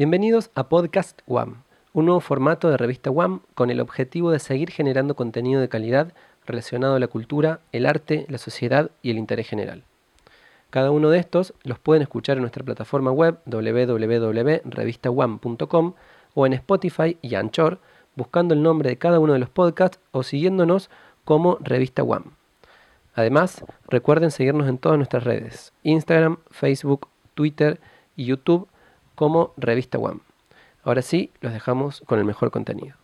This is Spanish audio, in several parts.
Bienvenidos a Podcast WAM, un nuevo formato de revista WAM con el objetivo de seguir generando contenido de calidad relacionado a la cultura, el arte, la sociedad y el interés general. Cada uno de estos los pueden escuchar en nuestra plataforma web www.revistawam.com o en Spotify y Anchor, buscando el nombre de cada uno de los podcasts o siguiéndonos como Revista WAM. Además, recuerden seguirnos en todas nuestras redes, Instagram, Facebook, Twitter y YouTube como Revista WAM. Ahora sí, los dejamos con el mejor contenido.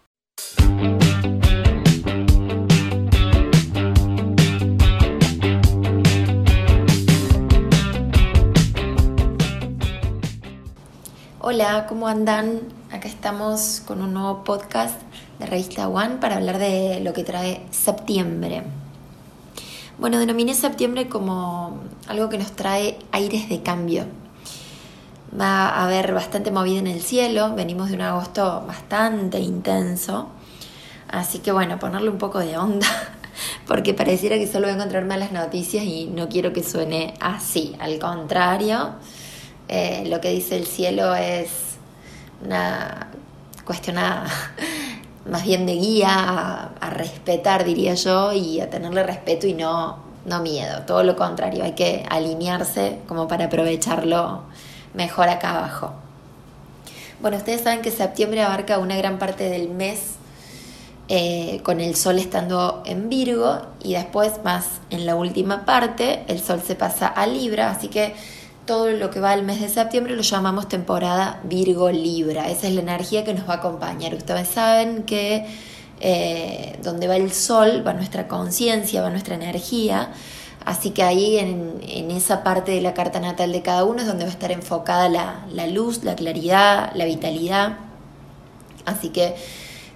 Hola, ¿cómo andan? Acá estamos con un nuevo podcast de Revista One para hablar de lo que trae septiembre. Bueno, denominé septiembre como algo que nos trae aires de cambio. Va a haber bastante movida en el cielo, venimos de un agosto bastante intenso, así que bueno, ponerle un poco de onda, porque pareciera que solo voy a encontrar malas noticias y no quiero que suene así, al contrario eh, lo que dice el cielo es una cuestión más bien de guía a, respetar, diría yo, y a tenerle respeto y no, no miedo. Todo lo contrario, hay que alinearse como para aprovecharlo mejor acá abajo. Bueno, ustedes saben que septiembre abarca una gran parte del mes eh, con el sol estando en Virgo y después más en la última parte el sol se pasa a Libra, así que todo lo que va al mes de septiembre lo llamamos temporada Virgo Libra. Esa es la energía que nos va a acompañar. Ustedes saben que eh, donde va el sol va nuestra conciencia, va nuestra energía. Así que ahí en, esa parte de la carta natal de cada uno es donde va a estar enfocada la, luz, la claridad, la vitalidad. Así que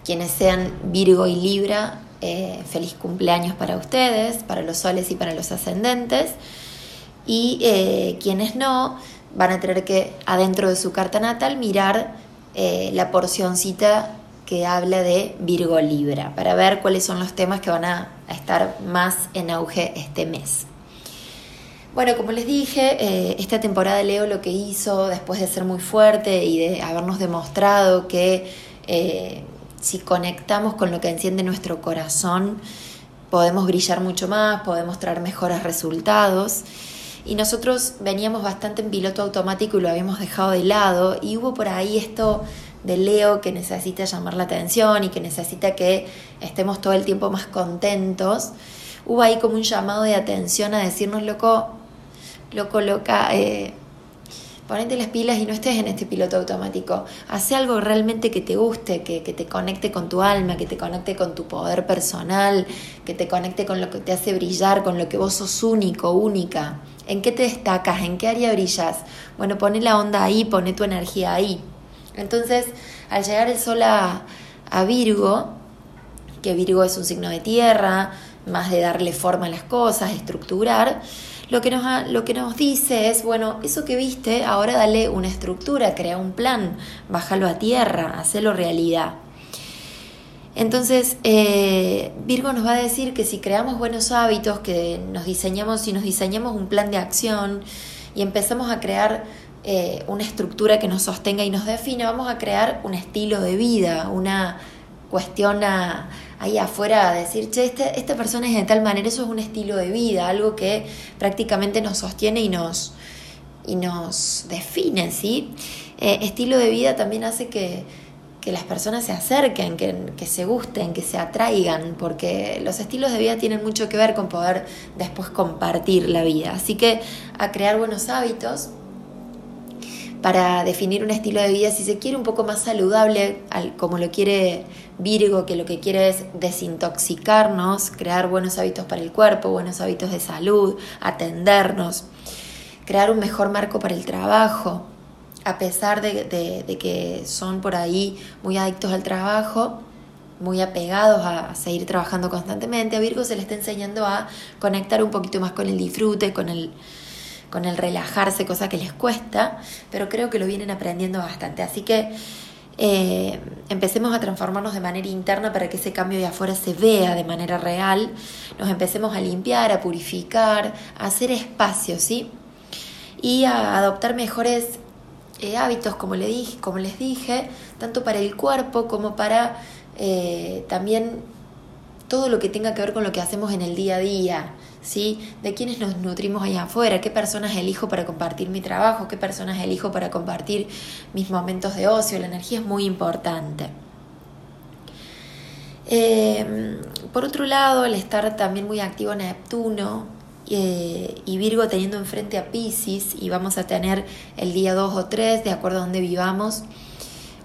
quienes sean Virgo y Libra, eh, feliz cumpleaños para ustedes, para los soles y para los ascendentes y eh, quienes no van a tener que adentro de su carta natal mirar eh, la porcioncita que habla de Virgo Libra para ver cuáles son los temas que van a estar más en auge este mes. Bueno, como les dije, eh, esta temporada Leo lo que hizo después de ser muy fuerte y de habernos demostrado que si conectamos con lo que enciende nuestro corazón, podemos brillar mucho más, podemos traer mejores resultados y nosotros veníamos bastante en piloto automático y lo habíamos dejado de lado y hubo por ahí esto de Leo que necesita llamar la atención y que necesita que estemos todo el tiempo más contentos. Hubo ahí como un llamado de atención a decirnos, loco, loco, loca, eh, ponete las pilas y no estés en este piloto automático. Hace algo realmente que te guste, que, que, te conecte con tu alma, que te conecte con tu poder personal, que te conecte con lo que te hace brillar, con lo que vos sos único, única. ¿En qué te destacas? ¿En qué área brillas? Bueno, pone la onda ahí, pone tu energía ahí. Entonces, al llegar el sol a, Virgo, que Virgo es un signo de tierra, más de darle forma a las cosas, estructurar, lo que, nos, lo que nos dice es, bueno, eso que viste, ahora dale una estructura, crea un plan, bájalo a tierra, hacelo realidad. Entonces, eh, Virgo nos va a decir que si creamos buenos hábitos, que nos diseñamos, si nos diseñamos un plan de acción y empezamos a crear eh, una estructura que nos sostenga y nos define, vamos a crear un estilo de vida, una cuestión ahí afuera decir, che, este, esta persona es de tal manera, eso es un estilo de vida, algo que prácticamente nos sostiene y nos, y nos define, ¿sí? Eh, estilo de vida también hace que que las personas se acerquen, que, que, se gusten, que se atraigan, porque los estilos de vida tienen mucho que ver con poder después compartir la vida. Así que a crear buenos hábitos para definir un estilo de vida, si se quiere un poco más saludable, como lo quiere Virgo, que lo que quiere es desintoxicarnos, crear buenos hábitos para el cuerpo, buenos hábitos de salud, atendernos, crear un mejor marco para el trabajo, a pesar de, que son por ahí muy adictos al trabajo, muy apegados a seguir trabajando constantemente, a Virgo se le está enseñando a conectar un poquito más con el disfrute, con el, con el relajarse, cosa que les cuesta, pero creo que lo vienen aprendiendo bastante. Así que eh, empecemos a transformarnos de manera interna para que ese cambio de afuera se vea de manera real, nos empecemos a limpiar, a purificar, a hacer espacio, ¿sí? Y a adoptar mejores eh, hábitos, como, le dije, como les dije, tanto para el cuerpo como para eh, también todo lo que tenga que ver con lo que hacemos en el día a día, ¿sí? De quiénes nos nutrimos allá afuera, qué personas elijo para compartir mi trabajo, qué personas elijo para compartir mis momentos de ocio, la energía es muy importante. Eh, por otro lado, el estar también muy activo Neptuno eh, y Virgo teniendo enfrente a Pisces y vamos a tener el día 2 o 3, de acuerdo a donde vivamos,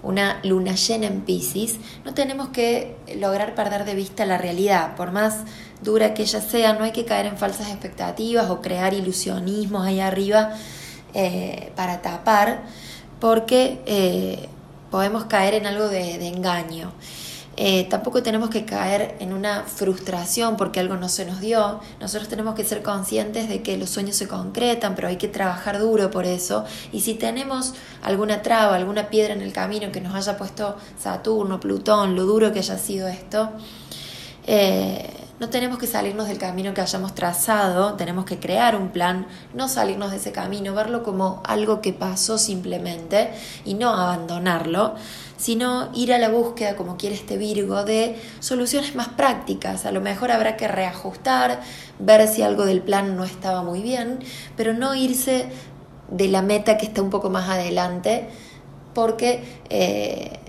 una luna llena en Pisces, no tenemos que lograr perder de vista la realidad, por más dura que ella sea, no hay que caer en falsas expectativas o crear ilusionismos ahí arriba eh, para tapar, porque eh, podemos caer en algo de engaño. Eh, tampoco tenemos que caer en una frustración porque algo no se nos dio. Nosotros tenemos que ser conscientes de que los sueños se concretan, pero hay que trabajar duro por eso. Y si tenemos alguna traba, alguna piedra en el camino que nos haya puesto Saturno, Plutón, lo duro que haya sido esto, eh, no tenemos que salirnos del camino que hayamos trazado, tenemos que crear un plan, no salirnos de ese camino, verlo como algo que pasó simplemente y no abandonarlo, sino ir a la búsqueda, como quiere este Virgo, de soluciones más prácticas. A lo mejor habrá que reajustar, ver si algo del plan no estaba muy bien, pero no irse de la meta que está un poco más adelante, porque... Eh,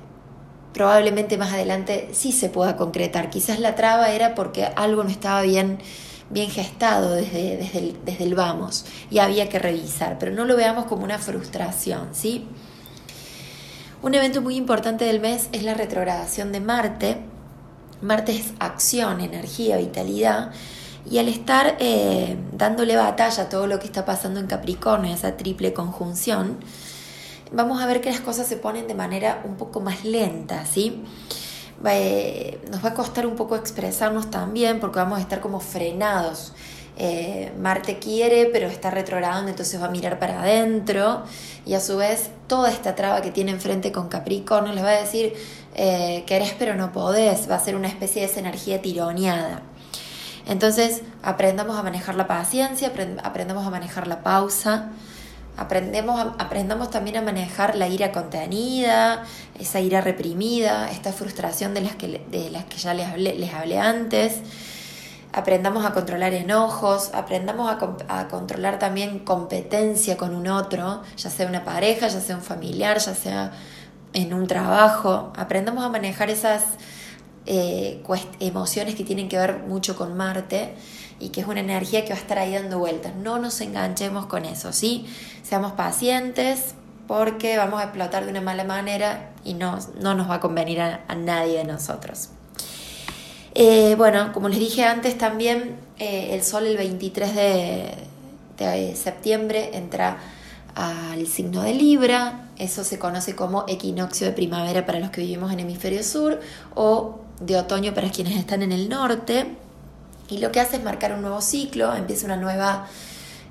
probablemente más adelante sí se pueda concretar. Quizás la traba era porque algo no estaba bien, bien gestado desde, desde, desde el vamos y había que revisar, pero no lo veamos como una frustración, ¿sí? Un evento muy importante del mes es la retrogradación de Marte. Marte es acción, energía, vitalidad. Y al estar eh, dándole batalla a todo lo que está pasando en Capricornio, esa triple conjunción, vamos a ver que las cosas se ponen de manera un poco más lenta, ¿sí? Eh, nos va a costar un poco expresarnos también porque vamos a estar como frenados. Eh, Marte quiere, pero está retrogradando, entonces va a mirar para adentro y a su vez toda esta traba que tiene enfrente con Capricornio les va a decir eh, querés pero no podés, va a ser una especie de esa energía tironeada. Entonces aprendamos a manejar la paciencia, aprendamos a manejar la pausa, Aprendemos, aprendamos también a manejar la ira contenida, esa ira reprimida, esta frustración de las que, de las que ya les hablé, les hablé antes. Aprendamos a controlar enojos, aprendamos a, a, controlar también competencia con un otro, ya sea una pareja, ya sea un familiar, ya sea en un trabajo. Aprendamos a manejar esas eh, emociones que tienen que ver mucho con Marte y que es una energía que va a estar ahí dando vueltas. No nos enganchemos con eso, ¿sí? Seamos pacientes porque vamos a explotar de una mala manera y no, no nos va a convenir a, nadie de nosotros. Eh, bueno, como les dije antes, también eh, el Sol el 23 de, septiembre entra al signo de Libra, eso se conoce como equinoccio de primavera para los que vivimos en hemisferio sur o de otoño para quienes están en el norte. Y lo que hace es marcar un nuevo ciclo, empieza una nueva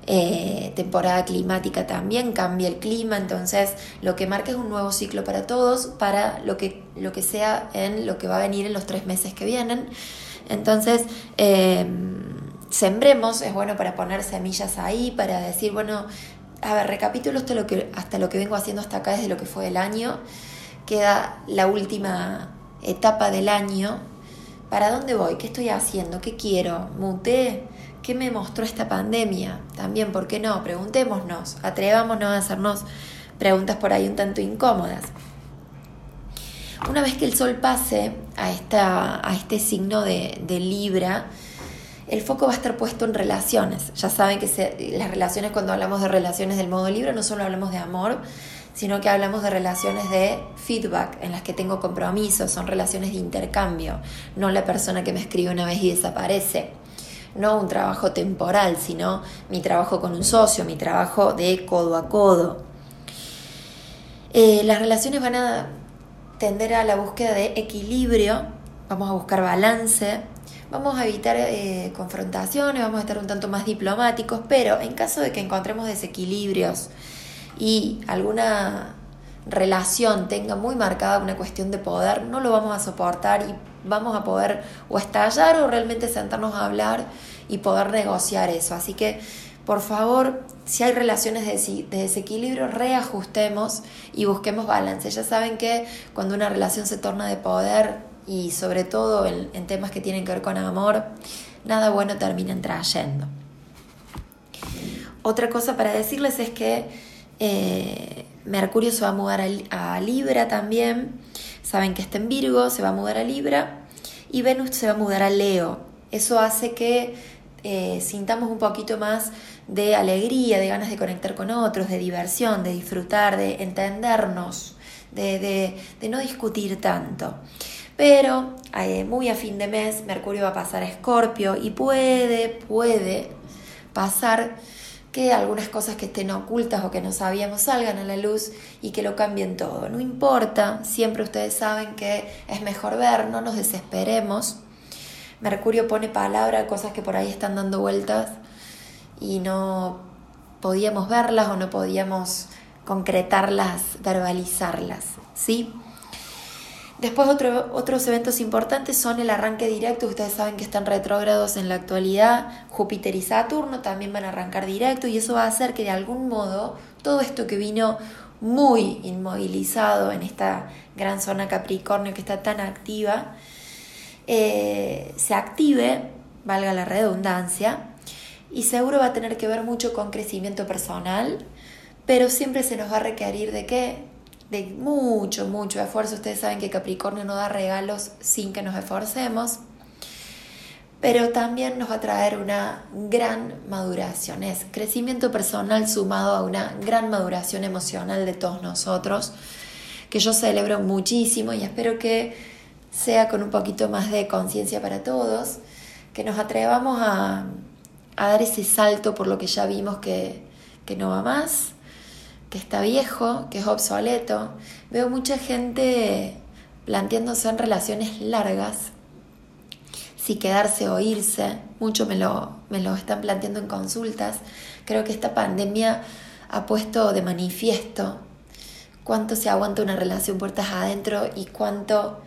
eh, temporada climática también, cambia el clima, entonces lo que marca es un nuevo ciclo para todos, para lo que, lo que sea en lo que va a venir en los tres meses que vienen. Entonces, em, sembremos, es bueno para poner semillas ahí, para decir, bueno, a ver, recapitulo hasta lo que, hasta lo que vengo haciendo hasta acá desde lo que fue el año, queda la última etapa del año ¿Para dónde voy? ¿Qué estoy haciendo? ¿Qué quiero? ¿Muté? ¿Qué me mostró esta pandemia? También, ¿por qué no? Preguntémonos, atrevámonos a hacernos preguntas por ahí un tanto incómodas. Una vez que el sol pase a, esta, a este signo de, de Libra, el foco va a estar puesto en relaciones. Ya saben que las relaciones, cuando hablamos de relaciones del modo Libra, no solo hablamos de amor, sino que hablamos de relaciones de feedback en las que tengo compromisos, son relaciones de intercambio, no la persona que me escribe una vez y desaparece, no un trabajo temporal, sino mi trabajo con un socio, mi trabajo de codo a codo. Eh, las relaciones van a tender a la búsqueda de equilibrio, vamos a buscar balance, vamos a evitar eh, confrontaciones, vamos a estar un tanto más diplomáticos, pero en caso de que encontremos desequilibrios, y alguna relación tenga muy marcada una cuestión de poder, no lo vamos a soportar y vamos a poder o estallar o realmente sentarnos a hablar y poder negociar eso. Así que por favor, si hay relaciones de, desequilibrio, reajustemos y busquemos balance. Ya saben que cuando una relación se torna de poder y sobre todo en, temas que tienen que ver con amor, nada bueno termina trayendo. Otra cosa para decirles es que eh, Mercurio se va a mudar a, Libra también. Saben que está en Virgo, se va a mudar a Libra. Y Venus se va a mudar a Leo. Eso hace que eh, sintamos un poquito más de alegría, de ganas de conectar con otros, de diversión, de disfrutar, de entendernos, de, no discutir tanto. Pero eh, muy a fin de mes Mercurio va a pasar a Escorpio y puede, puede pasar que algunas cosas que estén ocultas o que no sabíamos salgan a la luz y que lo cambien todo. No importa, siempre ustedes saben que es mejor ver, no nos desesperemos. Mercurio pone palabra a cosas que por ahí están dando vueltas y no podíamos verlas o no podíamos concretarlas, verbalizarlas, ¿sí? Después otros eventos importantes son el arranque directo, ustedes saben que están retrógrados en la actualidad, Júpiter y Saturno también van a arrancar directo y eso va a hacer que de algún modo todo esto que vino muy inmovilizado en esta gran zona Capricornio que está tan activa, eh, se active, valga la redundancia, y seguro va a tener que ver mucho con crecimiento personal, pero siempre se nos va a requerir de qué? De mucho, mucho esfuerzo. Ustedes saben que Capricornio no da regalos sin que nos esforcemos, pero también nos va a traer una gran maduración. Es crecimiento personal sumado a una gran maduración emocional de todos nosotros, que yo celebro muchísimo y espero que sea con un poquito más de conciencia para todos, que nos atrevamos a a dar ese salto por lo que ya vimos que, no va más, que está viejo, que es obsoleto. Veo mucha gente planteándose en relaciones largas, si quedarse o irse, mucho me lo, me lo están planteando en consultas. Creo que esta pandemia ha puesto de manifiesto cuánto se aguanta una relación puertas adentro y cuánto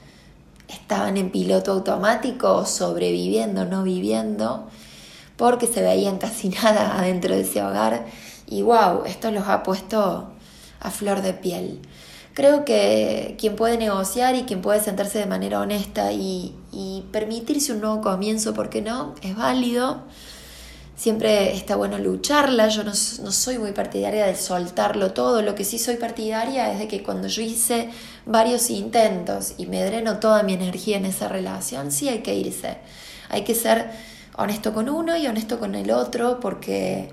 estaban en piloto automático, sobreviviendo, no viviendo, porque se veían casi nada adentro de ese hogar y wow, esto los ha puesto a flor de piel. Creo que quien puede negociar y quien puede sentarse de manera honesta y, permitirse un nuevo comienzo, ¿por qué no? Es válido. Siempre está bueno lucharla. Yo no, no, soy muy partidaria de soltarlo todo. Lo que sí soy partidaria es de que cuando yo hice varios intentos y me dreno toda mi energía en esa relación, sí hay que irse. Hay que ser honesto con uno y honesto con el otro, porque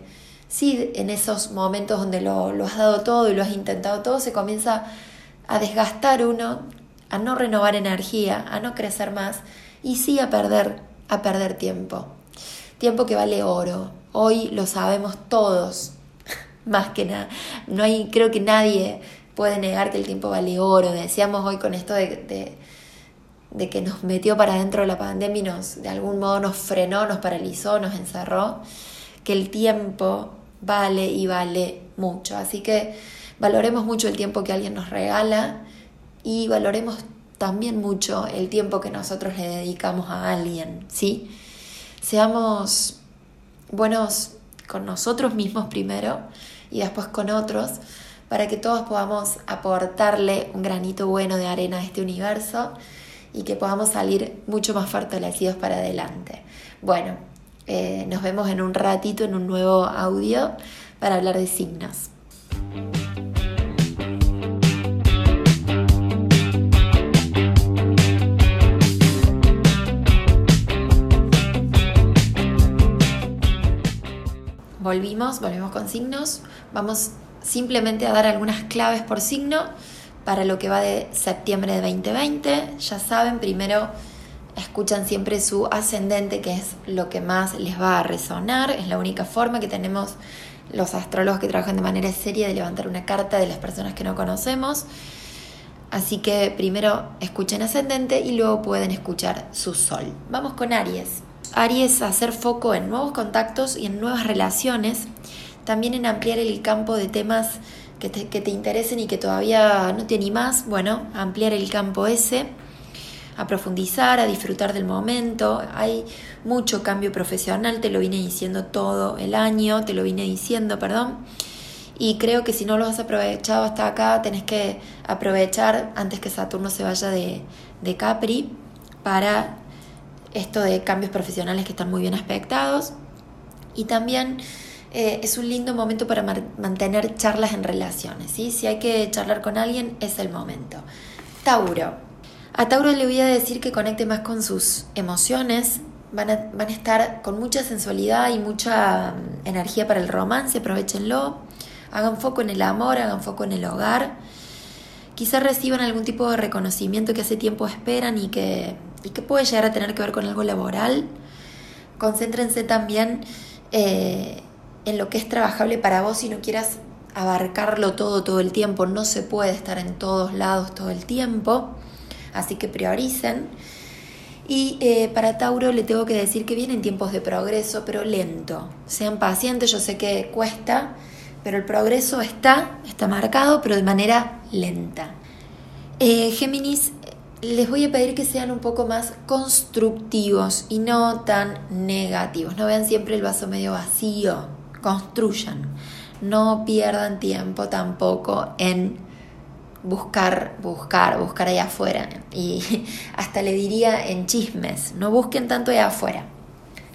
sí, en esos momentos donde lo, has dado todo y lo has intentado todo, se comienza a desgastar uno, a no renovar energía, a no crecer más y sí a perder, a perder tiempo. Tiempo que vale oro. Hoy lo sabemos todos, más que nada. No hay, creo que nadie puede negar que el tiempo vale oro. Decíamos hoy con esto de de que nos metió para dentro de la pandemia y nos, de algún modo nos frenó, nos paralizó, nos encerró, que el tiempo vale y vale mucho. Así que valoremos mucho el tiempo que alguien nos regala y valoremos también mucho el tiempo que nosotros le dedicamos a alguien, ¿sí? Seamos buenos con nosotros mismos primero y después con otros para que todos podamos aportarle un granito bueno de arena a este universo y que podamos salir mucho más fortalecidos para adelante. Bueno, eh, nos vemos en un ratito en un nuevo audio para hablar de signos. Volvimos, volvemos con signos. Vamos simplemente a dar algunas claves por signo para lo que va de septiembre de 2020. Ya saben, primero escuchan siempre su ascendente, que es lo que más les va a resonar. Es la única forma que tenemos los astrólogos que trabajan de manera seria de levantar una carta de las personas que no conocemos. Así que primero escuchen ascendente y luego pueden escuchar su sol. Vamos con Aries. Aries, hacer foco en nuevos contactos y en nuevas relaciones, también en ampliar el campo de temas que te, interesen y que todavía no te animás, bueno, ampliar el campo ese. a profundizar, a disfrutar del momento. Hay mucho cambio profesional, te lo vine diciendo todo el año, te lo vine diciendo, perdón. Y creo que si no lo has aprovechado hasta acá, tenés que aprovechar antes que Saturno se vaya de Capri para esto de cambios profesionales que están muy bien aspectados. Y también eh, es un lindo momento para mantener charlas en relaciones. ¿sí? Si hay que charlar con alguien, es el momento. Tauro. A Tauro le voy a decir que conecte más con sus emociones. Van a, van a estar con mucha sensualidad y mucha mm, energía para el romance, aprovechenlo. Hagan foco en el amor, hagan foco en el hogar. Quizás reciban algún tipo de reconocimiento que hace tiempo esperan y que, y que puede llegar a tener que ver con algo laboral. Concéntrense también eh, en lo que es trabajable para vos y no quieras abarcarlo todo todo el tiempo. No se puede estar en todos lados todo el tiempo, así que prioricen. Y eh, para Tauro le tengo que decir que vienen tiempos de progreso, pero lento. Sean pacientes, yo sé que cuesta, pero el progreso está, está marcado, pero de manera lenta. Eh, Géminis, les voy a pedir que sean un poco más constructivos y no tan negativos. No vean siempre el vaso medio vacío construyan. No pierdan tiempo tampoco en buscar, buscar, buscar allá afuera. Y hasta le diría en chismes, no busquen tanto allá afuera.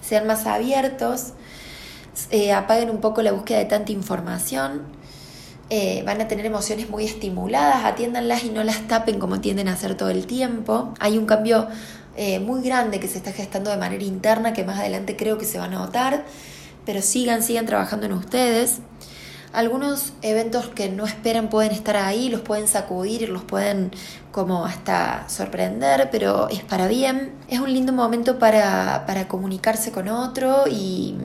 Sean más abiertos, eh, apaguen un poco la búsqueda de tanta información. Eh, van a tener emociones muy estimuladas, atiéndanlas y no las tapen como tienden a hacer todo el tiempo. Hay un cambio eh, muy grande que se está gestando de manera interna que más adelante creo que se va a notar pero sigan, sigan trabajando en ustedes. Algunos eventos que no esperan pueden estar ahí, los pueden sacudir, los pueden como hasta sorprender, pero es para bien. Es un lindo momento para, para comunicarse con otro y,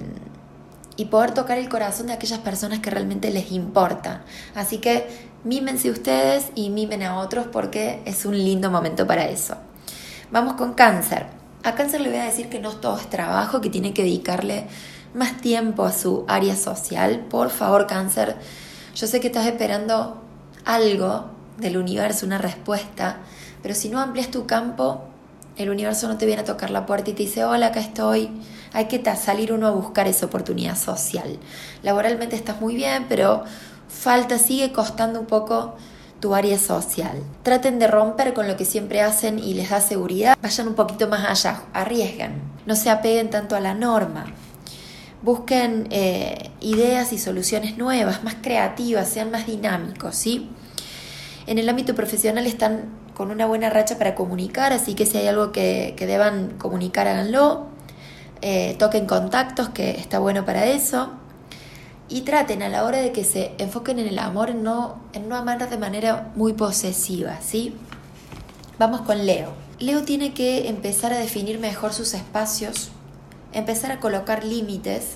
y poder tocar el corazón de aquellas personas que realmente les importan. Así que mímense ustedes y mimen a otros porque es un lindo momento para eso. Vamos con cáncer. A cáncer le voy a decir que no todo es trabajo, que tiene que dedicarle más tiempo a su área social. Por favor, cáncer, yo sé que estás esperando algo del universo, una respuesta, pero si no amplias tu campo, el universo no te viene a tocar la puerta y te dice, hola, acá estoy. Hay que salir uno a buscar esa oportunidad social. Laboralmente estás muy bien, pero falta, sigue costando un poco tu área social. Traten de romper con lo que siempre hacen y les da seguridad. Vayan un poquito más allá, arriesguen. No se apeguen tanto a la norma busquen eh, ideas y soluciones nuevas, más creativas, sean más dinámicos, ¿sí? En el ámbito profesional están con una buena racha para comunicar, así que si hay algo que, deban comunicar, háganlo. Eh, toquen contactos, que está bueno para eso. Y traten a la hora de que se enfoquen en el amor, no, en no amar de manera muy posesiva, ¿sí? Vamos con Leo. Leo tiene que empezar a definir mejor sus espacios, empezar a colocar límites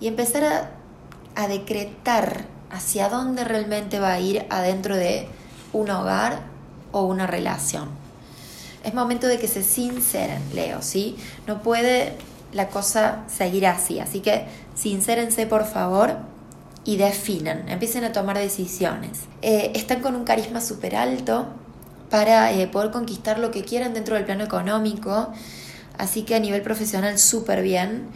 y empezar a, a decretar hacia dónde realmente va a ir adentro de un hogar o una relación. Es momento de que se sinceren, Leo, ¿sí? No puede la cosa seguir así, así que sincérense por favor y definan, empiecen a tomar decisiones. Eh, están con un carisma súper alto para eh, poder conquistar lo que quieran dentro del plano económico Así que a nivel profesional súper bien,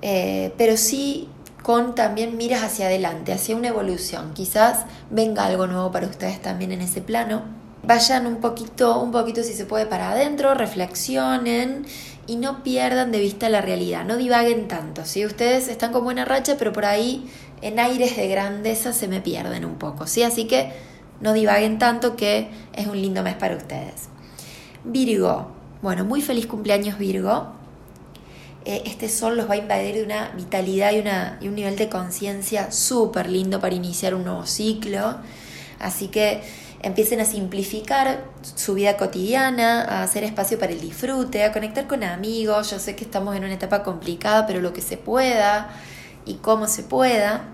eh, pero sí con también miras hacia adelante, hacia una evolución. Quizás venga algo nuevo para ustedes también en ese plano. Vayan un poquito, un poquito si se puede para adentro, reflexionen y no pierdan de vista la realidad, no divaguen tanto. Si ustedes están con buena racha, pero por ahí en aires de grandeza se me pierden un poco, ¿sí? Así que no divaguen tanto que es un lindo mes para ustedes. Virgo, bueno, muy feliz cumpleaños Virgo. Eh, este sol los va a invadir de una vitalidad y, una, y un nivel de conciencia súper lindo para iniciar un nuevo ciclo. Así que empiecen a simplificar su vida cotidiana, a hacer espacio para el disfrute, a conectar con amigos. Yo sé que estamos en una etapa complicada, pero lo que se pueda y cómo se pueda.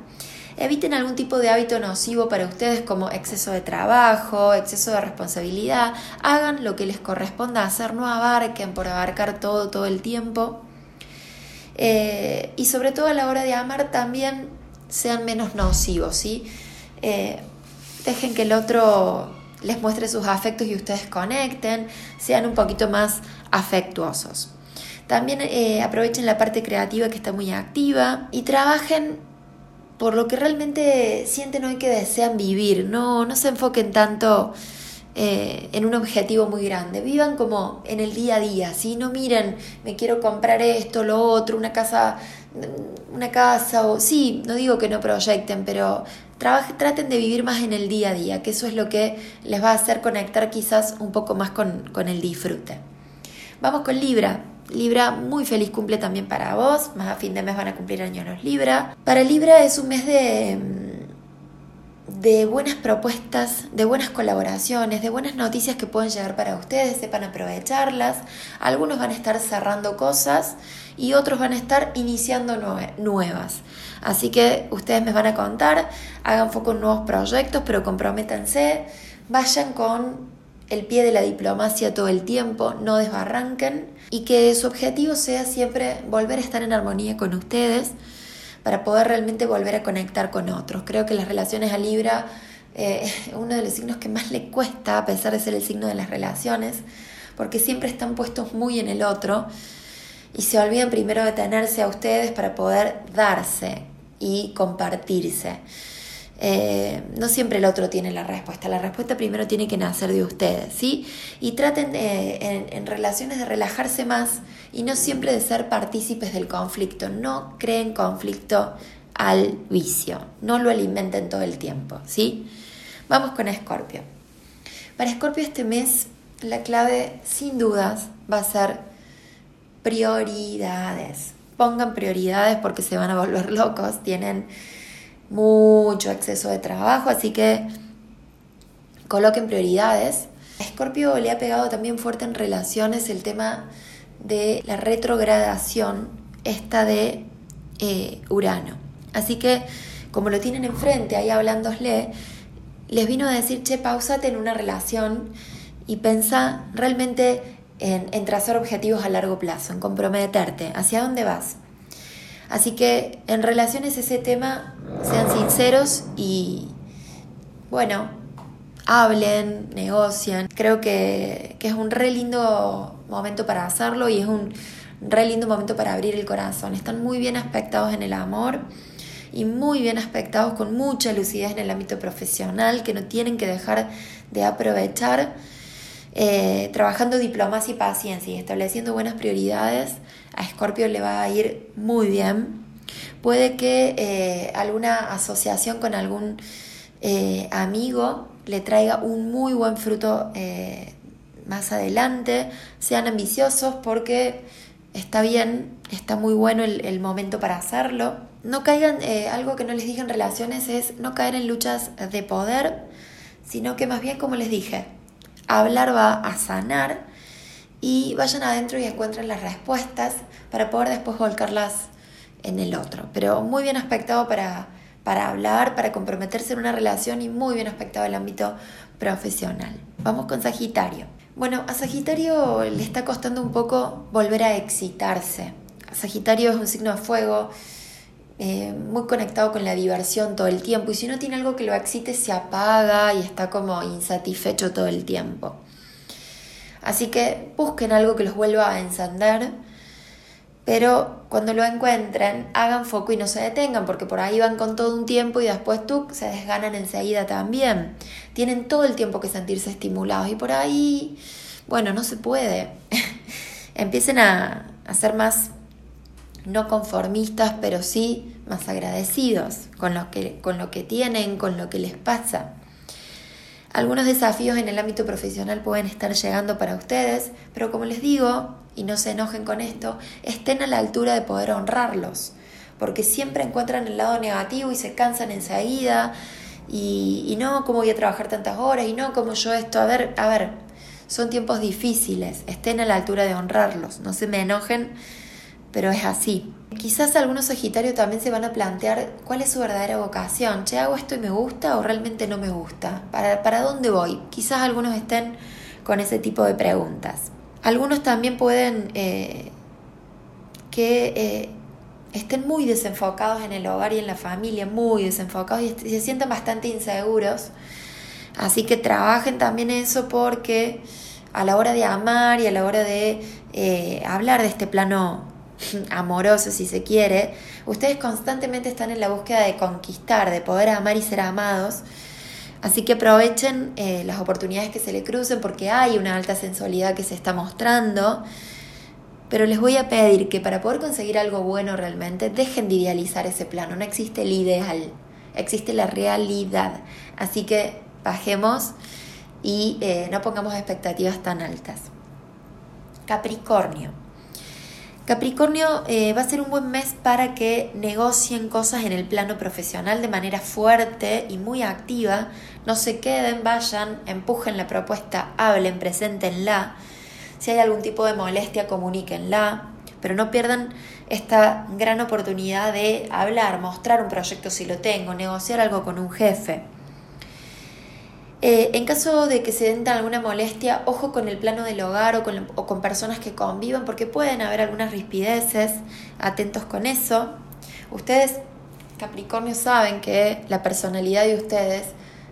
Eviten algún tipo de hábito nocivo para ustedes como exceso de trabajo, exceso de responsabilidad. Hagan lo que les corresponda hacer, no abarquen por abarcar todo todo el tiempo. Eh, y sobre todo a la hora de amar también sean menos nocivos, ¿sí? Eh, dejen que el otro les muestre sus afectos y ustedes conecten, sean un poquito más afectuosos. También eh, aprovechen la parte creativa que está muy activa y trabajen por lo que realmente sienten hoy que desean vivir. No, no se enfoquen tanto eh, en un objetivo muy grande. Vivan como en el día a día, ¿sí? No miren, me quiero comprar esto, lo otro, una casa, una casa, o sí, no digo que no proyecten, pero traten de vivir más en el día a día, que eso es lo que les va a hacer conectar quizás un poco más con, con el disfrute. Vamos con Libra. Libra, muy feliz cumple también para vos. Más a fin de mes van a cumplir años los Libra. Para Libra es un mes de, de buenas propuestas, de buenas colaboraciones, de buenas noticias que pueden llegar para ustedes, sepan aprovecharlas. Algunos van a estar cerrando cosas y otros van a estar iniciando nuevas. Así que ustedes me van a contar, hagan foco en nuevos proyectos, pero comprométanse, vayan con el pie de la diplomacia todo el tiempo, no desbarranquen y que su objetivo sea siempre volver a estar en armonía con ustedes para poder realmente volver a conectar con otros. Creo que las relaciones a Libra eh, uno de los signos que más le cuesta, a pesar de ser el signo de las relaciones, porque siempre están puestos muy en el otro y se olvidan primero de tenerse a ustedes para poder darse y compartirse. Eh, no siempre el otro tiene la respuesta, la respuesta primero tiene que nacer de ustedes, ¿sí? Y traten en, relaciones de relajarse más y no siempre de ser partícipes del conflicto, no creen conflicto al vicio, no lo alimenten todo el tiempo, ¿sí? Vamos con Escorpio. Para Escorpio este mes la clave sin dudas va a ser prioridades. Pongan prioridades porque se van a volver locos, tienen mucho exceso de trabajo, así que coloquen prioridades. A Scorpio le ha pegado también fuerte en relaciones el tema de la retrogradación, esta de eh, Urano. Así que, como lo tienen enfrente, ahí hablándosle, les vino a decir, che, pausate en una relación y pensa realmente en, en trazar objetivos a largo plazo, en comprometerte. ¿Hacia dónde vas? Así que en relaciones ese tema, sean sinceros y, bueno, hablen, negocien. Creo que, es un re lindo momento para hacerlo y es un re lindo momento para abrir el corazón. Están muy bien aspectados en el amor y muy bien aspectados con mucha lucidez en el ámbito profesional que no tienen que dejar de aprovechar eh, trabajando diplomacia y paciencia y estableciendo buenas prioridades, a Scorpio le va a ir muy bien. Puede que eh, alguna asociación con algún eh, amigo le traiga un muy buen fruto más adelante. Sean ambiciosos porque está bien, está muy bueno el, el momento para hacerlo. No caigan, algo que no les dije en relaciones es no caer en luchas de poder, sino que más bien, como les dije, Hablar va a sanar y vayan adentro y encuentren las respuestas para poder después volcarlas en el otro. Pero muy bien aspectado para, para hablar, para comprometerse en una relación y muy bien aspectado el ámbito profesional. Vamos con Sagitario. Bueno, a Sagitario le está costando un poco volver a excitarse. Sagitario es un signo de fuego, eh, muy conectado con la diversión todo el tiempo y si no tiene algo que lo excite se apaga y está como insatisfecho todo el tiempo. Así que busquen algo que los vuelva a encender, pero cuando lo encuentren hagan foco y no se detengan porque por ahí van con todo un tiempo y después tú se desganan enseguida también. Tienen todo el tiempo que sentirse estimulados y por ahí, bueno, no se puede. Empiecen a, ser más no conformistas, pero sí más agradecidos con lo que, con lo que tienen, con lo que les pasa. Algunos desafíos en el ámbito profesional pueden estar llegando para ustedes, pero como les digo, y no se enojen con esto, estén a la altura de poder honrarlos, porque siempre encuentran el lado negativo y se cansan enseguida, y, y no, ¿cómo voy a trabajar tantas horas? Y no, como yo esto? A ver, a ver, son tiempos difíciles, estén a la altura de honrarlos, no se me enojen pero es así. Quizás algunos Sagitarios también se van a plantear cuál es su verdadera vocación. ¿Che, hago esto y me gusta o realmente no me gusta? ¿Para, para dónde voy? Quizás algunos estén con ese tipo de preguntas. Algunos también pueden eh, que eh, estén muy desenfocados en el hogar y en la familia, muy desenfocados y se sientan bastante inseguros Así que trabajen también eso porque a la hora de amar y a la hora de eh, hablar de este plano amoroso, si se quiere, ustedes constantemente están en la búsqueda de conquistar, de poder amar y ser amados. Así que aprovechen eh, las oportunidades que se le crucen porque hay una alta sensualidad que se está mostrando. Pero les voy a pedir que para poder conseguir algo bueno realmente, dejen de idealizar ese plano. No existe el ideal, existe la realidad. Así que bajemos y eh, no pongamos expectativas tan altas. Capricornio. Capricornio eh, va a ser un buen mes para que negocien cosas en el plano profesional de manera fuerte y muy activa. No se queden, vayan, empujen la propuesta, hablen, preséntenla. Si hay algún tipo de molestia, comuníquenla. Pero no pierdan esta gran oportunidad de hablar, mostrar un proyecto si lo tengo, negociar algo con un jefe. Eh, en caso de que se den alguna molestia, ojo con el plano del hogar o con, personas que convivan, porque pueden haber algunas rispideces, atentos con eso. Ustedes, Capricornio, saben que la personalidad de ustedes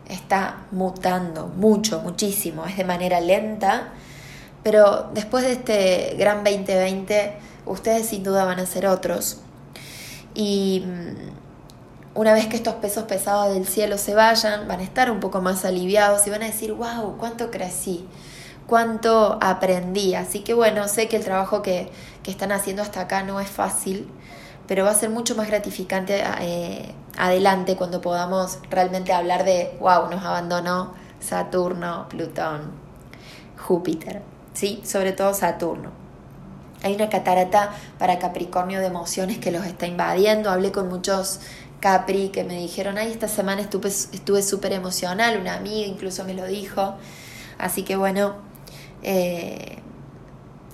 está mutando mucho, muchísimo, es de manera lenta, pero después de este gran 2020, ustedes sin duda van a ser otros. Y mm, una vez que estos pesos pesados del cielo se vayan, van a estar un poco más aliviados y van a decir, wow, cuánto crecí, cuánto aprendí. Así que bueno, sé que el trabajo que, están haciendo hasta acá no es fácil, pero va a ser mucho más gratificante eh, adelante cuando podamos realmente hablar de, wow, nos abandonó Saturno, Plutón, Júpiter, ¿sí? Sobre todo Saturno. Hay una catarata para Capricornio de emociones que los está invadiendo. Hablé con muchos Capri que me dijeron, ay, esta semana estuve súper emocional, una amiga incluso me lo dijo. Así que bueno, eh,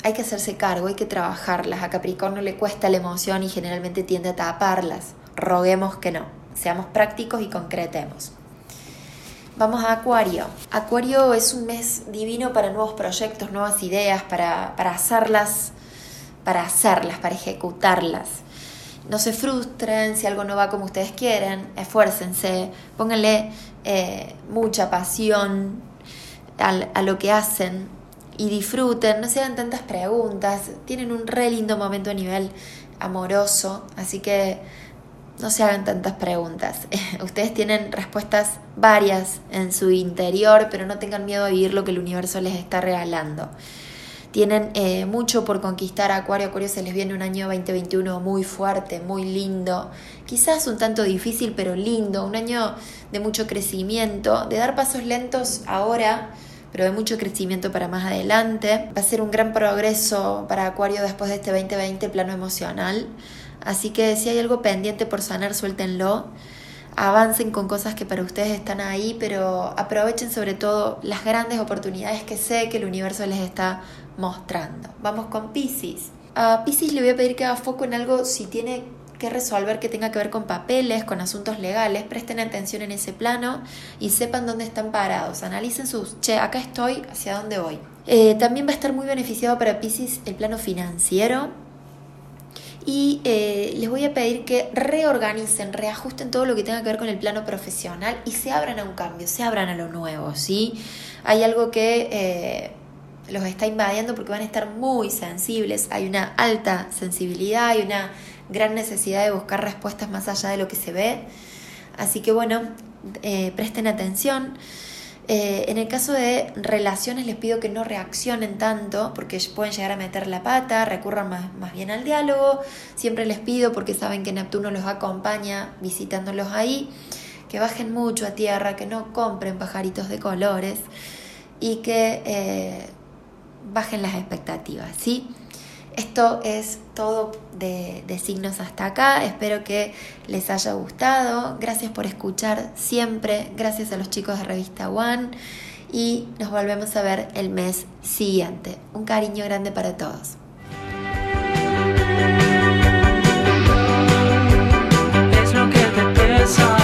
hay que hacerse cargo, hay que trabajarlas. A Capricornio le cuesta la emoción y generalmente tiende a taparlas. Roguemos que no, seamos prácticos y concretemos. Vamos a Acuario. Acuario es un mes divino para nuevos proyectos, nuevas ideas, para, para hacerlas, para hacerlas, para ejecutarlas no se frustren si algo no va como ustedes quieren, esfuércense, pónganle eh, mucha pasión a, lo que hacen y disfruten, no se hagan tantas preguntas, tienen un re lindo momento a nivel amoroso, así que no se hagan tantas preguntas. Ustedes tienen respuestas varias en su interior, pero no tengan miedo a vivir lo que el universo les está regalando. Tienen eh, mucho por conquistar a Acuario. Acuario se les viene un año 2021 muy fuerte, muy lindo. Quizás un tanto difícil, pero lindo. Un año de mucho crecimiento, de dar pasos lentos ahora, pero de mucho crecimiento para más adelante. Va a ser un gran progreso para Acuario después de este 2020 plano emocional. Así que si hay algo pendiente por sanar, suéltenlo avancen con cosas que para ustedes están ahí, pero aprovechen sobre todo las grandes oportunidades que sé que el universo les está mostrando. Vamos con Pisces. A Pisces le voy a pedir que haga foco en algo si tiene que resolver que tenga que ver con papeles, con asuntos legales, presten atención en ese plano y sepan dónde están parados. Analicen sus, che, acá estoy, hacia dónde voy. Eh, también va a estar muy beneficiado para Pisces el plano financiero y eh, les voy a pedir que reorganicen, reajusten todo lo que tenga que ver con el plano profesional y se abran a un cambio, se abran a lo nuevo, ¿sí? Hay algo que eh, los está invadiendo porque van a estar muy sensibles, hay una alta sensibilidad, hay una gran necesidad de buscar respuestas más allá de lo que se ve. Así que bueno, eh, presten atención. Eh, en el caso de relaciones les pido que no reaccionen tanto porque pueden llegar a meter la pata, recurran más, más bien al diálogo. Siempre les pido, porque saben que Neptuno los acompaña visitándolos ahí, que bajen mucho a tierra, que no compren pajaritos de colores y que eh, bajen las expectativas, ¿sí? Esto es todo de, de, signos hasta acá. Espero que les haya gustado. Gracias por escuchar siempre. Gracias a los chicos de Revista One. Y nos volvemos a ver el mes siguiente. Un cariño grande para todos. Es lo que te pesa.